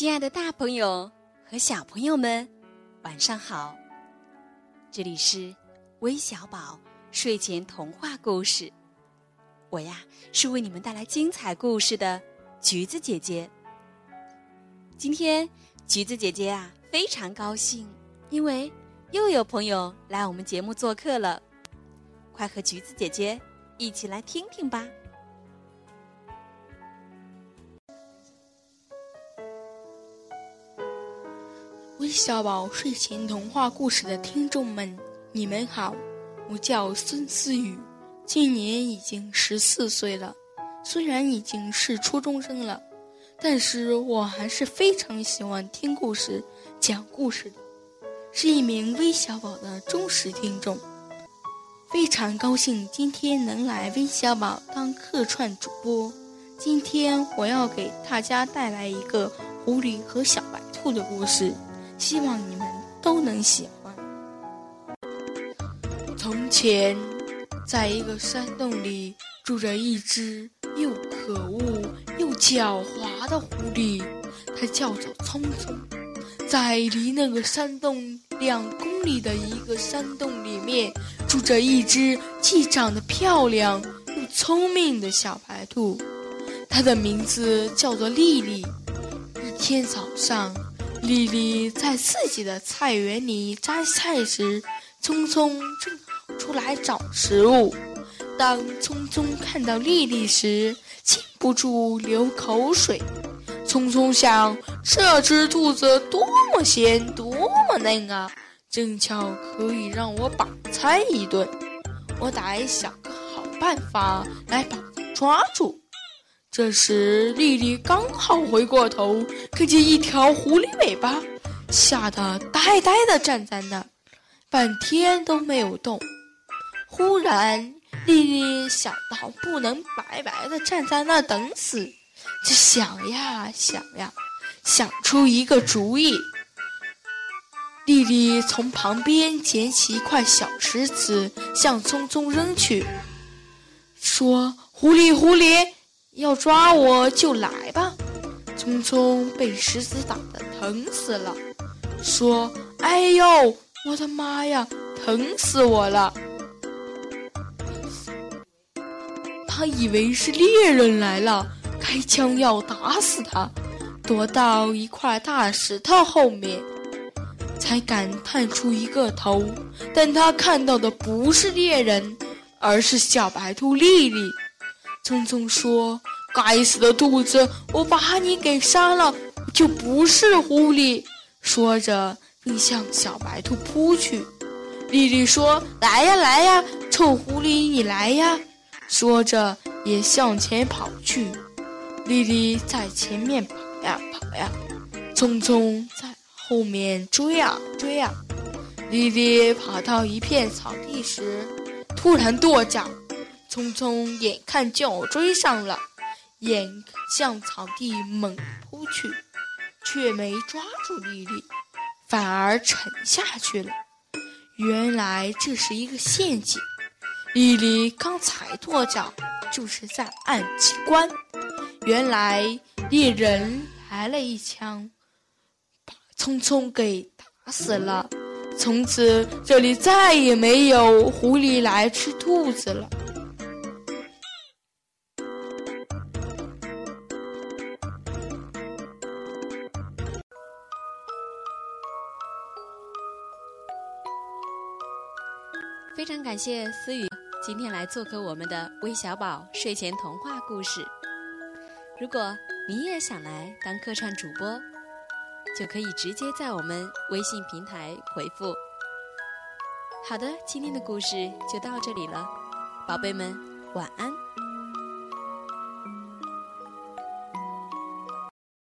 亲爱的，大朋友和小朋友们，晚上好！这里是微小宝睡前童话故事，我呀是为你们带来精彩故事的橘子姐姐。今天橘子姐姐啊非常高兴，因为又有朋友来我们节目做客了，快和橘子姐姐一起来听听吧。微小宝睡前童话故事的听众们，你们好，我叫孙思雨，今年已经十四岁了。虽然已经是初中生了，但是我还是非常喜欢听故事、讲故事的，是一名微小宝的忠实听众。非常高兴今天能来微小宝当客串主播。今天我要给大家带来一个狐狸和小白兔的故事。希望你们都能喜欢。从前，在一个山洞里住着一只又可恶又狡猾的狐狸，它叫做聪聪。在离那个山洞两公里的一个山洞里面，住着一只既长得漂亮又聪明的小白兔，它的名字叫做丽丽。一天早上。丽丽在自己的菜园里摘菜时，聪聪正好出来找食物。当聪聪看到丽丽时，禁不住流口水。聪聪想：这只兔子多么鲜，多么嫩啊，正巧可以让我饱餐一顿。我得想个好办法来把它抓住。这时，丽丽刚好回过头，看见一条狐狸尾巴，吓得呆呆地站在那儿，半天都没有动。忽然，丽丽想到不能白白地站在那儿等死，就想呀想呀，想出一个主意。丽丽从旁边捡起一块小石子，向聪聪扔去，说：“狐狸，狐狸。”要抓我就来吧！聪聪被石子打得疼死了，说：“哎呦，我的妈呀，疼死我了！”他以为是猎人来了，开枪要打死他，躲到一块大石头后面，才敢探出一个头。但他看到的不是猎人，而是小白兔丽丽。聪聪说：“该死的兔子，我把你给杀了，就不是狐狸。”说着，你向小白兔扑去。丽丽说：“来呀，来呀，臭狐狸，你来呀！”说着，也向前跑去。丽丽在前面跑呀跑呀，聪聪在后面追啊追啊。丽丽跑到一片草地时，突然跺脚。匆匆眼看就要追上了，眼向草地猛扑去，却没抓住丽丽，反而沉下去了。原来这是一个陷阱。丽丽刚才跺脚，就是在按机关。原来猎人来了一枪，把匆匆给打死了。从此这里再也没有狐狸来吃兔子了。非常感谢思雨今天来做客我们的微小宝睡前童话故事。如果你也想来当客串主播，就可以直接在我们微信平台回复。好的，今天的故事就到这里了，宝贝们晚安。